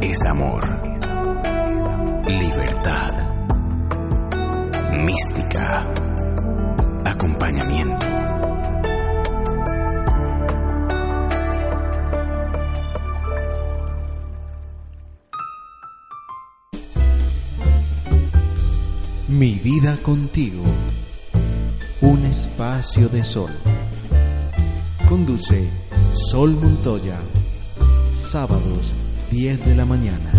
es amor, libertad, mística, acompañamiento. Mi vida contigo. Un espacio de sol. Conduce Sol Montoya. Sábados 10 de la mañana.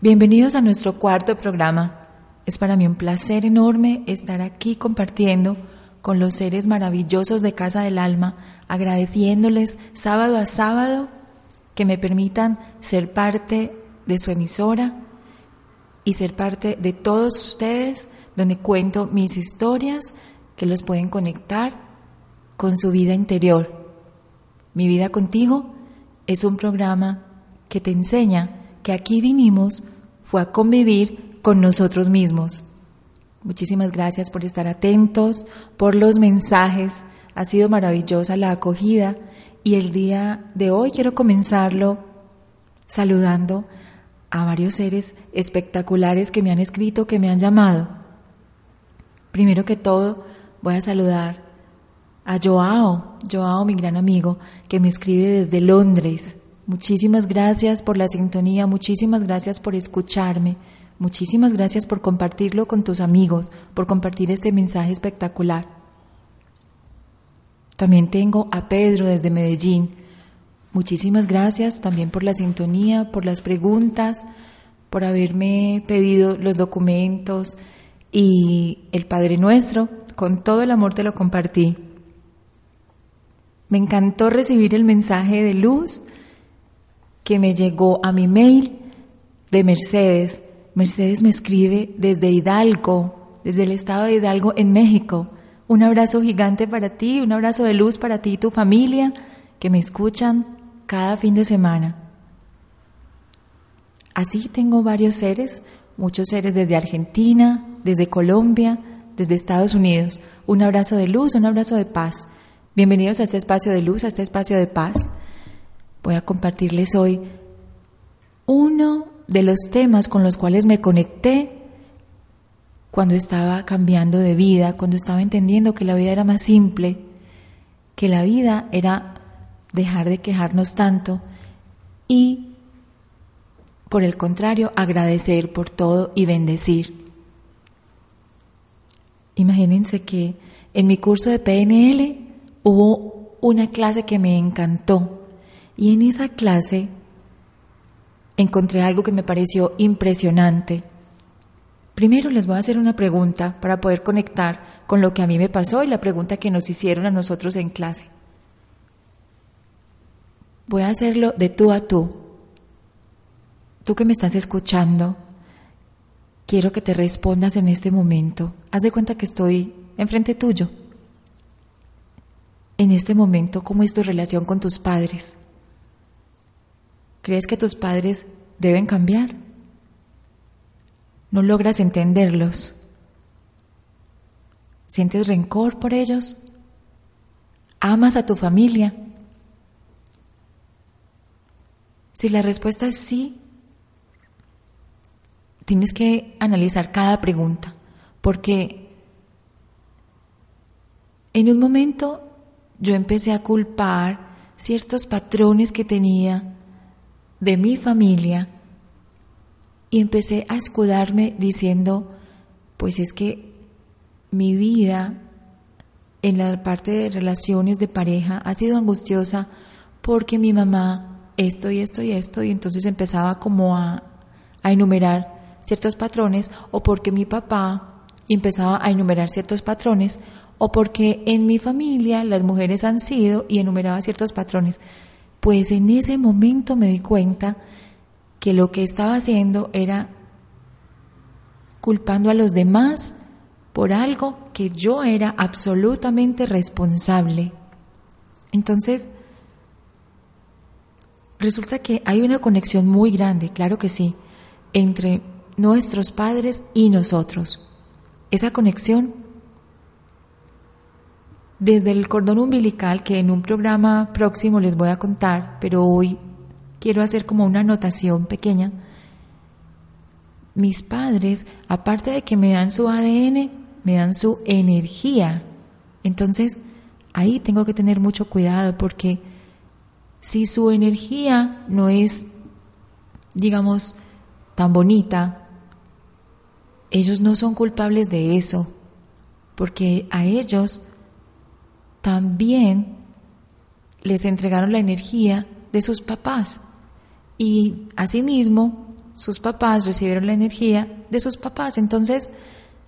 Bienvenidos a nuestro cuarto programa. Es para mí un placer enorme estar aquí compartiendo con los seres maravillosos de Casa del Alma, agradeciéndoles sábado a sábado que me permitan ser parte de su emisora y ser parte de todos ustedes, donde cuento mis historias que los pueden conectar con su vida interior. Mi vida contigo es un programa que te enseña que aquí vinimos fue a convivir con nosotros mismos. Muchísimas gracias por estar atentos, por los mensajes. Ha sido maravillosa la acogida y el día de hoy quiero comenzarlo saludando a varios seres espectaculares que me han escrito, que me han llamado. Primero que todo, voy a saludar a Joao, Joao, mi gran amigo, que me escribe desde Londres. Muchísimas gracias por la sintonía, muchísimas gracias por escucharme, muchísimas gracias por compartirlo con tus amigos, por compartir este mensaje espectacular. También tengo a Pedro desde Medellín. Muchísimas gracias también por la sintonía, por las preguntas, por haberme pedido los documentos y el Padre Nuestro. Con todo el amor te lo compartí. Me encantó recibir el mensaje de luz que me llegó a mi mail de Mercedes. Mercedes me escribe desde Hidalgo, desde el estado de Hidalgo en México. Un abrazo gigante para ti, un abrazo de luz para ti y tu familia que me escuchan cada fin de semana. Así tengo varios seres, muchos seres desde Argentina, desde Colombia, desde Estados Unidos. Un abrazo de luz, un abrazo de paz. Bienvenidos a este espacio de luz, a este espacio de paz. Voy a compartirles hoy uno de los temas con los cuales me conecté cuando estaba cambiando de vida, cuando estaba entendiendo que la vida era más simple, que la vida era dejar de quejarnos tanto y, por el contrario, agradecer por todo y bendecir. Imagínense que en mi curso de PNL hubo una clase que me encantó y en esa clase encontré algo que me pareció impresionante. Primero les voy a hacer una pregunta para poder conectar con lo que a mí me pasó y la pregunta que nos hicieron a nosotros en clase. Voy a hacerlo de tú a tú. Tú que me estás escuchando, quiero que te respondas en este momento. Haz de cuenta que estoy enfrente tuyo. En este momento, ¿cómo es tu relación con tus padres? ¿Crees que tus padres deben cambiar? ¿No logras entenderlos? ¿Sientes rencor por ellos? ¿Amas a tu familia? Si la respuesta es sí, tienes que analizar cada pregunta, porque en un momento yo empecé a culpar ciertos patrones que tenía de mi familia y empecé a escudarme diciendo, pues es que mi vida en la parte de relaciones de pareja ha sido angustiosa porque mi mamá esto y esto y esto y entonces empezaba como a, a enumerar ciertos patrones o porque mi papá empezaba a enumerar ciertos patrones o porque en mi familia las mujeres han sido y enumeraba ciertos patrones. Pues en ese momento me di cuenta que lo que estaba haciendo era culpando a los demás por algo que yo era absolutamente responsable. Entonces, resulta que hay una conexión muy grande, claro que sí, entre nuestros padres y nosotros. Esa conexión desde el cordón umbilical que en un programa próximo les voy a contar, pero hoy quiero hacer como una anotación pequeña. Mis padres, aparte de que me dan su ADN, me dan su energía. Entonces, ahí tengo que tener mucho cuidado porque si su energía no es, digamos, tan bonita, ellos no son culpables de eso, porque a ellos también les entregaron la energía de sus papás y asimismo sus papás recibieron la energía de sus papás. Entonces,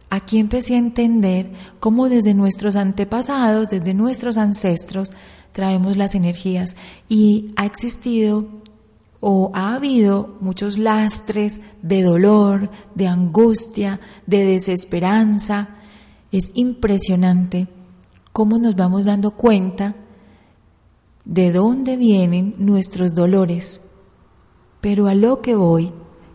aquí empecé a entender cómo desde nuestros antepasados, desde nuestros ancestros, traemos las energías y ha existido o ha habido muchos lastres de dolor, de angustia, de desesperanza. Es impresionante cómo nos vamos dando cuenta de dónde vienen nuestros dolores. Pero a lo que voy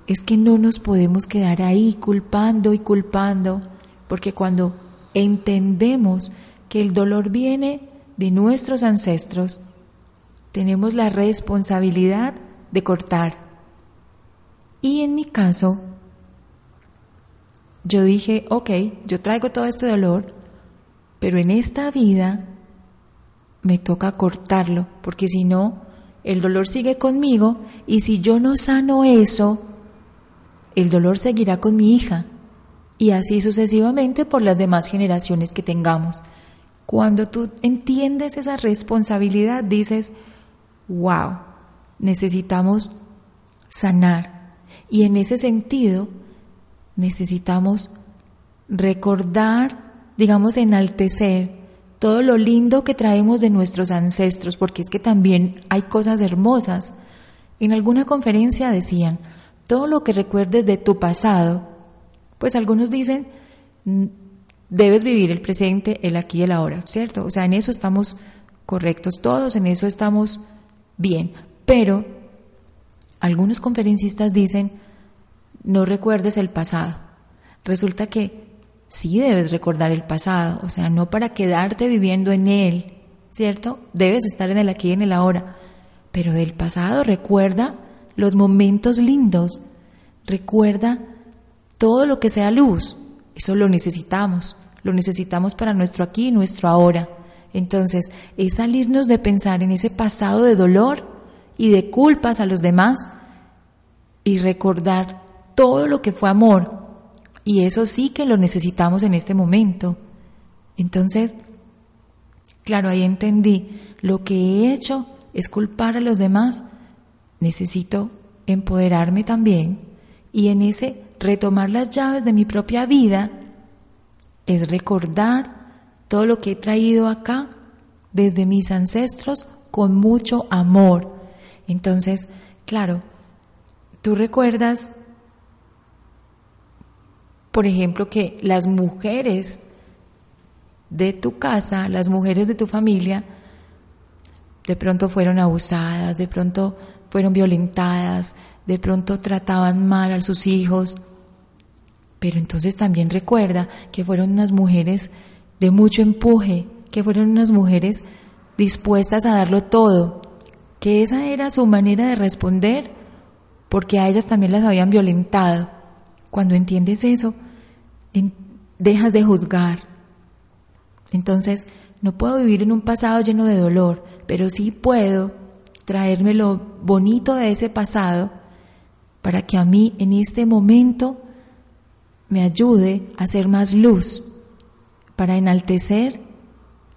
es que no nos podemos quedar ahí culpando y culpando, porque cuando entendemos que el dolor viene de nuestros ancestros, tenemos la responsabilidad de cortar. Y en mi caso, yo dije, ok, yo traigo todo este dolor, pero en esta vida me toca cortarlo, porque si no, el dolor sigue conmigo y si yo no sano eso, el dolor seguirá con mi hija y así sucesivamente por las demás generaciones que tengamos. Cuando tú entiendes esa responsabilidad, dices, wow, necesitamos sanar. Y en ese sentido, necesitamos recordar, digamos, enaltecer todo lo lindo que traemos de nuestros ancestros, porque es que también hay cosas hermosas. En alguna conferencia decían, todo lo que recuerdes de tu pasado, pues algunos dicen, debes vivir el presente, el aquí y el ahora, ¿cierto? O sea, en eso estamos correctos todos, en eso estamos bien. Pero algunos conferencistas dicen, no recuerdes el pasado. Resulta que sí debes recordar el pasado, o sea, no para quedarte viviendo en él, ¿cierto? Debes estar en el aquí y en el ahora. Pero del pasado recuerda los momentos lindos, recuerda todo lo que sea luz, eso lo necesitamos, lo necesitamos para nuestro aquí y nuestro ahora. Entonces, es salirnos de pensar en ese pasado de dolor y de culpas a los demás y recordar todo lo que fue amor. Y eso sí que lo necesitamos en este momento. Entonces, claro, ahí entendí, lo que he hecho es culpar a los demás. Necesito empoderarme también y en ese retomar las llaves de mi propia vida es recordar todo lo que he traído acá desde mis ancestros con mucho amor. Entonces, claro, tú recuerdas, por ejemplo, que las mujeres de tu casa, las mujeres de tu familia, de pronto fueron abusadas, de pronto fueron violentadas, de pronto trataban mal a sus hijos, pero entonces también recuerda que fueron unas mujeres de mucho empuje, que fueron unas mujeres dispuestas a darlo todo, que esa era su manera de responder porque a ellas también las habían violentado. Cuando entiendes eso, dejas de juzgar. Entonces, no puedo vivir en un pasado lleno de dolor, pero sí puedo traerme lo bonito de ese pasado para que a mí en este momento me ayude a ser más luz, para enaltecer,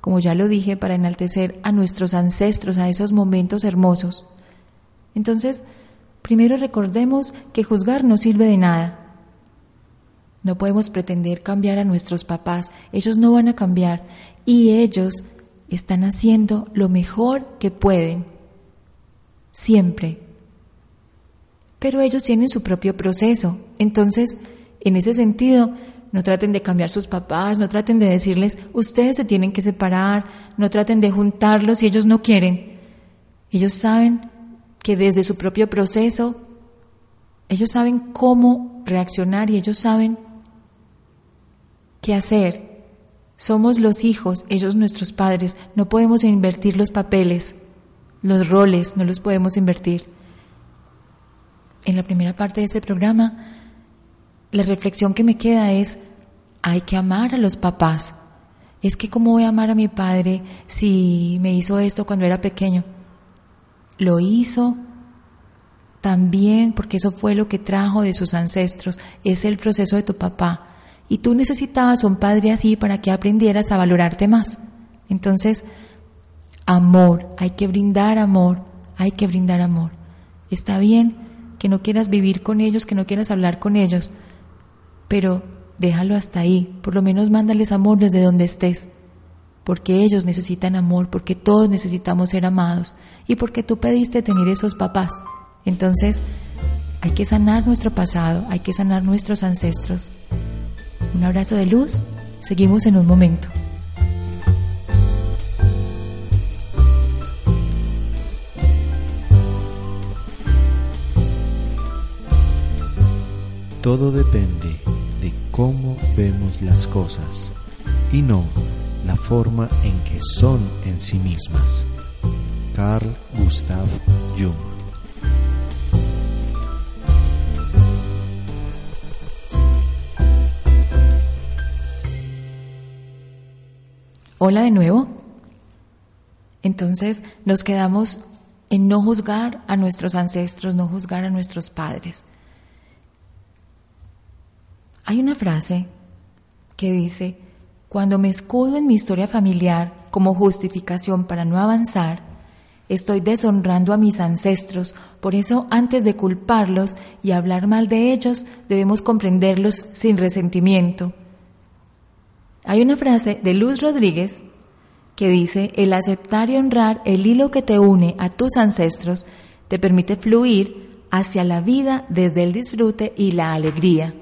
como ya lo dije, para enaltecer a nuestros ancestros, a esos momentos hermosos. Entonces, primero recordemos que juzgar no sirve de nada. No podemos pretender cambiar a nuestros papás, ellos no van a cambiar y ellos están haciendo lo mejor que pueden, siempre. Pero ellos tienen su propio proceso, entonces en ese sentido, no traten de cambiar sus papás, no traten de decirles, ustedes se tienen que separar, no traten de juntarlos si ellos no quieren. Ellos saben que desde su propio proceso, ellos saben cómo reaccionar y ellos saben qué hacer. Somos los hijos, ellos nuestros padres. No podemos invertir los papeles, los roles, no los podemos invertir. En la primera parte de este programa, la reflexión que me queda es, hay que amar a los papás. Es que cómo voy a amar a mi padre si me hizo esto cuando era pequeño. Lo hizo también porque eso fue lo que trajo de sus ancestros, es el proceso de tu papá. Y tú necesitabas un padre así para que aprendieras a valorarte más. Entonces, amor, hay que brindar amor, hay que brindar amor. Está bien que no quieras vivir con ellos, que no quieras hablar con ellos, pero déjalo hasta ahí, por lo menos mándales amor desde donde estés, porque ellos necesitan amor, porque todos necesitamos ser amados y porque tú pediste tener esos papás. Entonces, hay que sanar nuestro pasado, hay que sanar nuestros ancestros. Un abrazo de luz, seguimos en un momento. Todo depende de cómo vemos las cosas y no la forma en que son en sí mismas. Carl Gustav Jung Hola de nuevo. Entonces nos quedamos en no juzgar a nuestros ancestros, no juzgar a nuestros padres. Hay una frase que dice, cuando me escudo en mi historia familiar como justificación para no avanzar, estoy deshonrando a mis ancestros, por eso antes de culparlos y hablar mal de ellos, debemos comprenderlos sin resentimiento hay una frase de Luz Rodríguez que dice, el aceptar y honrar el hilo que te une a tus ancestros te permite fluir hacia la vida desde el disfrute y la alegría.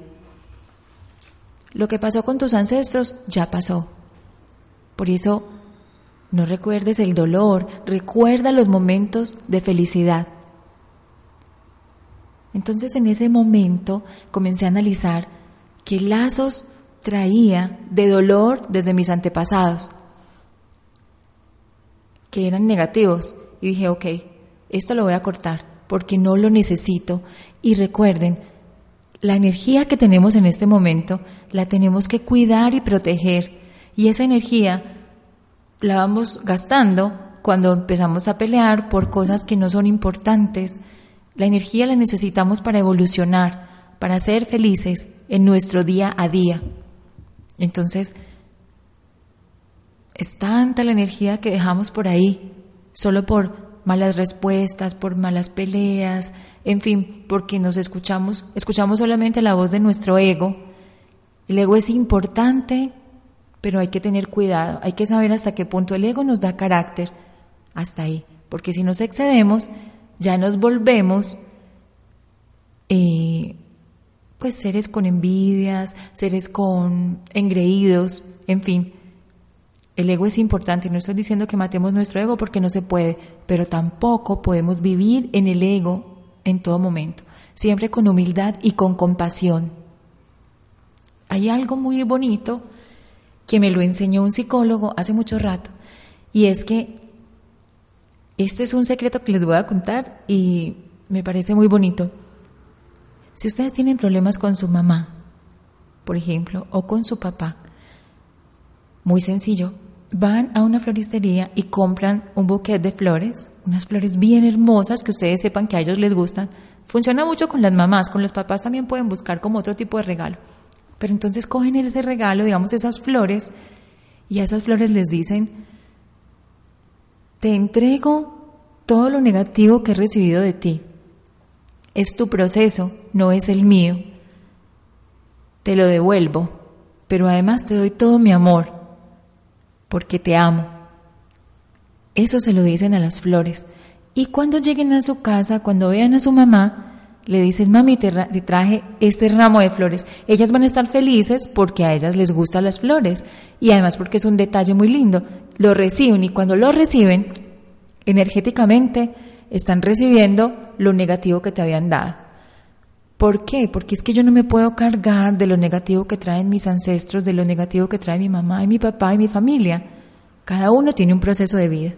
Lo que pasó con tus ancestros ya pasó. Por eso, no recuerdes el dolor, recuerda los momentos de felicidad. Entonces en ese momento comencé a analizar qué lazos traía de dolor desde mis antepasados, que eran negativos. Y dije, ok, esto lo voy a cortar porque no lo necesito. Y recuerden, la energía que tenemos en este momento la tenemos que cuidar y proteger. Y esa energía la vamos gastando cuando empezamos a pelear por cosas que no son importantes. La energía la necesitamos para evolucionar, para ser felices en nuestro día a día. Entonces, es tanta la energía que dejamos por ahí, solo por malas respuestas, por malas peleas, en fin, porque nos escuchamos, escuchamos solamente la voz de nuestro ego. El ego es importante, pero hay que tener cuidado, hay que saber hasta qué punto el ego nos da carácter, hasta ahí, porque si nos excedemos, ya nos volvemos eh, pues seres con envidias, seres con engreídos, en fin. El ego es importante, no estoy diciendo que matemos nuestro ego porque no se puede, pero tampoco podemos vivir en el ego en todo momento, siempre con humildad y con compasión. Hay algo muy bonito que me lo enseñó un psicólogo hace mucho rato, y es que este es un secreto que les voy a contar y me parece muy bonito. Si ustedes tienen problemas con su mamá, por ejemplo, o con su papá, muy sencillo, van a una floristería y compran un buquete de flores, unas flores bien hermosas que ustedes sepan que a ellos les gustan. Funciona mucho con las mamás, con los papás también pueden buscar como otro tipo de regalo. Pero entonces cogen ese regalo, digamos esas flores, y a esas flores les dicen, te entrego todo lo negativo que he recibido de ti. Es tu proceso, no es el mío. Te lo devuelvo, pero además te doy todo mi amor, porque te amo. Eso se lo dicen a las flores. Y cuando lleguen a su casa, cuando vean a su mamá, le dicen, mami, te, traje este ramo de flores. Ellas van a estar felices porque a ellas les gustan las flores y además porque es un detalle muy lindo. Lo reciben y cuando lo reciben, energéticamente están recibiendo lo negativo que te habían dado. ¿Por qué? Porque es que yo no me puedo cargar de lo negativo que traen mis ancestros, de lo negativo que trae mi mamá y mi papá y mi familia. Cada uno tiene un proceso de vida.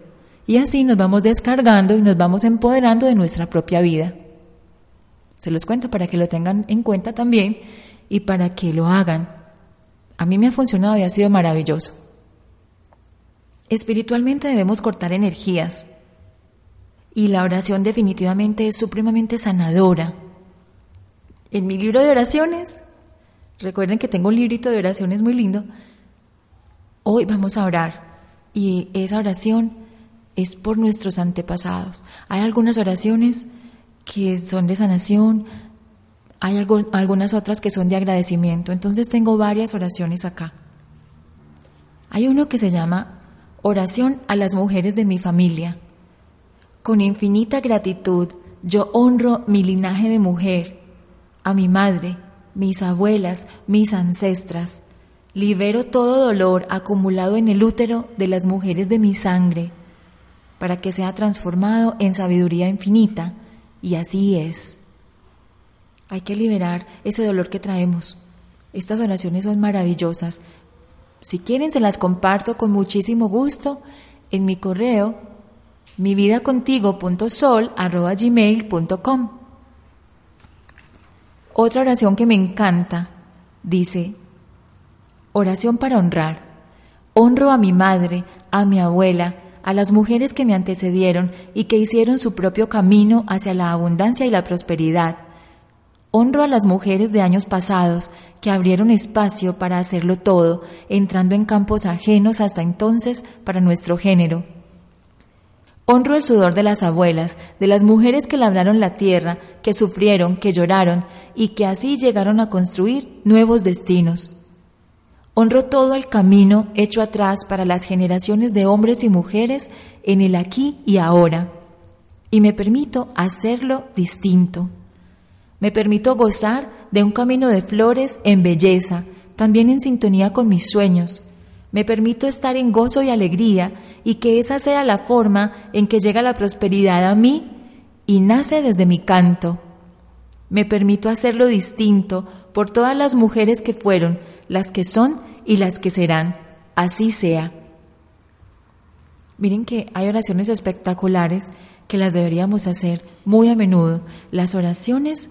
Y así nos vamos descargando y nos vamos empoderando de nuestra propia vida. Se los cuento para que lo tengan en cuenta también y para que lo hagan. A mí me ha funcionado y ha sido maravilloso. Espiritualmente debemos cortar energías y la oración definitivamente es supremamente sanadora. En mi libro de oraciones, recuerden que tengo un librito de oraciones muy lindo, hoy vamos a orar y esa oración es por nuestros antepasados. Hay algunas oraciones que son de sanación, hay algunas otras que son de agradecimiento, entonces tengo varias oraciones acá. Hay uno que se llama Oración a las mujeres de mi familia. Con infinita gratitud yo honro mi linaje de mujer, a mi madre, mis abuelas, mis ancestras. Libero todo dolor acumulado en el útero de las mujeres de mi sangre, para que sea transformado en sabiduría infinita, y así es. Hay que liberar ese dolor que traemos. Estas oraciones son maravillosas. Si quieren, se las comparto con muchísimo gusto en mi correo mividacontigo.sol.gmail.com Otra oración que me encanta dice, oración para honrar. Honro a mi madre, a mi abuela, a las mujeres que me antecedieron y que hicieron su propio camino hacia la abundancia y la prosperidad. Honro a las mujeres de años pasados que abrieron espacio para hacerlo todo, entrando en campos ajenos hasta entonces para nuestro género. Honro el sudor de las abuelas, de las mujeres que labraron la tierra, que sufrieron, que lloraron y que así llegaron a construir nuevos destinos. Honro todo el camino hecho atrás para las generaciones de hombres y mujeres en el aquí y ahora. Y me permito hacerlo distinto. Me permito gozar de un camino de flores en belleza, también en sintonía con mis sueños me permito estar en gozo y alegría y que esa sea la forma en que llega la prosperidad a mí y nace desde mi canto. Me permito hacerlo distinto por todas las mujeres que fueron, las que son y las que serán. Así sea. Miren que hay oraciones espectaculares que las deberíamos hacer muy a menudo. Las oraciones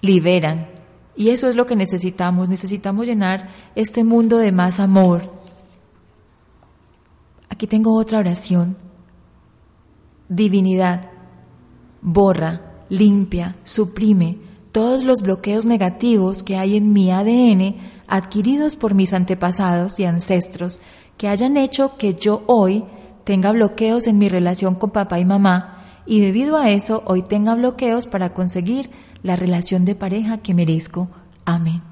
liberan. Y eso es lo que necesitamos. Necesitamos llenar este mundo de más amor, Aquí tengo otra oración. Divinidad, borra, limpia, suprime todos los bloqueos negativos que hay en mi ADN adquiridos por mis antepasados y ancestros que hayan hecho que yo hoy tenga bloqueos en mi relación con papá y mamá y debido a eso hoy tenga bloqueos para conseguir la relación de pareja que merezco. Amén.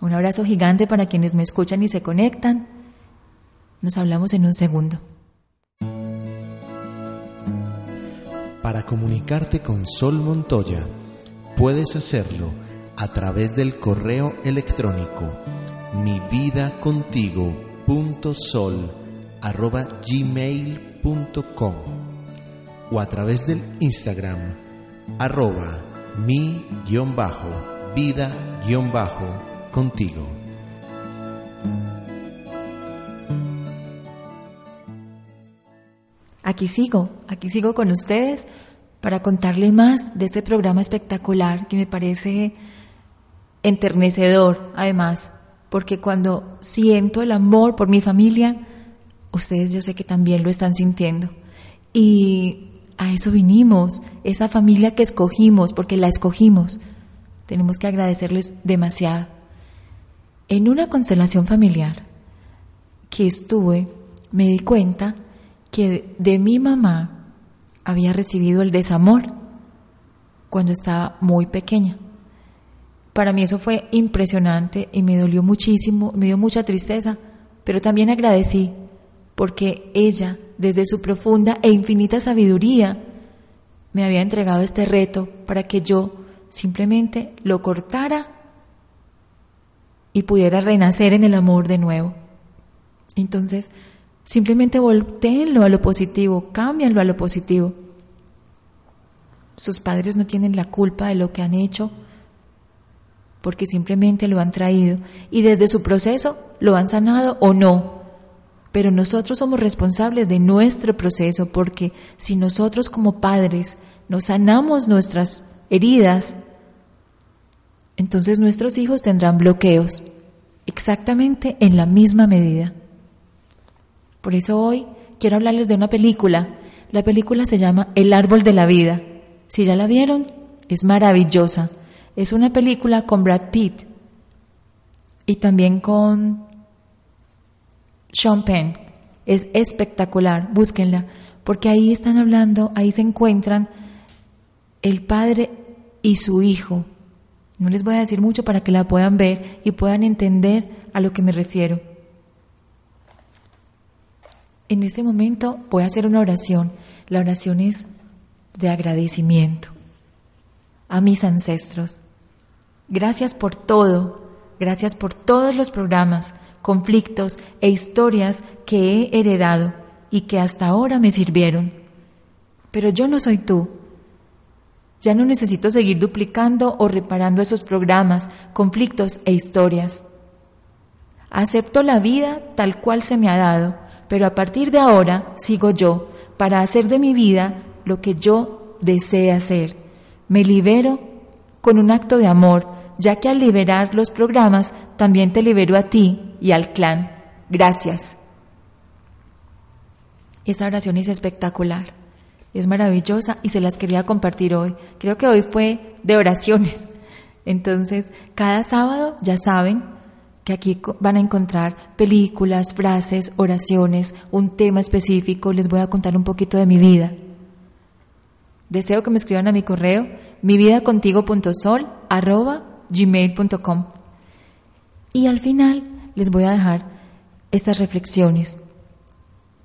Un abrazo gigante para quienes me escuchan y se conectan. Nos hablamos en un segundo. Para comunicarte con Sol Montoya, puedes hacerlo a través del correo electrónico mi vida contigo gmail.com o a través del Instagram arroba mi vida contigo. Aquí sigo, aquí sigo con ustedes para contarle más de este programa espectacular que me parece enternecedor, además, porque cuando siento el amor por mi familia, ustedes yo sé que también lo están sintiendo. Y a eso vinimos, esa familia que escogimos, porque la escogimos. Tenemos que agradecerles demasiado. En una constelación familiar que estuve, me di cuenta que de mi mamá había recibido el desamor cuando estaba muy pequeña. Para mí eso fue impresionante y me dolió muchísimo, me dio mucha tristeza, pero también agradecí porque ella, desde su profunda e infinita sabiduría, me había entregado este reto para que yo simplemente lo cortara y pudiera renacer en el amor de nuevo. Entonces, Simplemente volteenlo a lo positivo, cámbianlo a lo positivo. sus padres no tienen la culpa de lo que han hecho porque simplemente lo han traído y desde su proceso lo han sanado o no. Pero nosotros somos responsables de nuestro proceso porque si nosotros como padres nos sanamos nuestras heridas, entonces nuestros hijos tendrán bloqueos exactamente en la misma medida. Por eso hoy quiero hablarles de una película. La película se llama El árbol de la vida. Si ya la vieron, es maravillosa. Es una película con Brad Pitt y también con Sean Penn. Es espectacular, búsquenla, porque ahí están hablando, ahí se encuentran el padre y su hijo. No les voy a decir mucho para que la puedan ver y puedan entender a lo que me refiero. En este momento voy a hacer una oración. La oración es de agradecimiento a mis ancestros. Gracias por todo, gracias por todos los programas, conflictos e historias que he heredado y que hasta ahora me sirvieron. Pero yo no soy tú. Ya no necesito seguir duplicando o reparando esos programas, conflictos e historias. Acepto la vida tal cual se me ha dado, pero a partir de ahora sigo yo para hacer de mi vida lo que yo desee hacer. Me libero con un acto de amor ya que al liberar los programas también te libero a ti y al clan. Gracias. Esta oración es espectacular, es maravillosa y se las quería compartir hoy. Creo que hoy fue de oraciones. Entonces, cada sábado ya saben que aquí van a encontrar películas, frases, oraciones, un tema específico. Les voy a contar un poquito de mi vida. Deseo que me escriban a mi correo mividacontigo.sol arroba gmail.com. Y al final les voy a dejar estas reflexiones.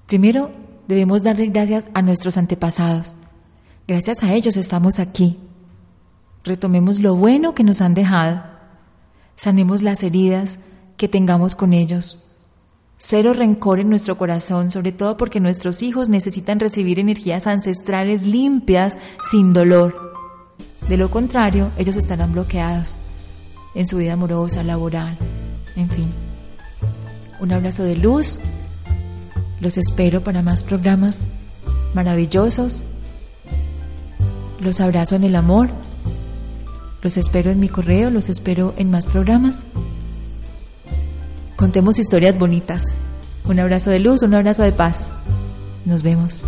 Primero, debemos darle gracias a nuestros antepasados. Gracias a ellos estamos aquí. Retomemos lo bueno que nos han dejado. Sanemos las heridas que tengamos con ellos. Cero rencor en nuestro corazón, sobre todo porque nuestros hijos necesitan recibir energías ancestrales limpias, sin dolor. De lo contrario, ellos estarán bloqueados en su vida amorosa, laboral, en fin. Un abrazo de luz. Los espero para más programas maravillosos. Los abrazo en el amor. Los espero en mi correo, los espero en más programas. Contemos historias bonitas. Un abrazo de luz, un abrazo de paz. Nos vemos.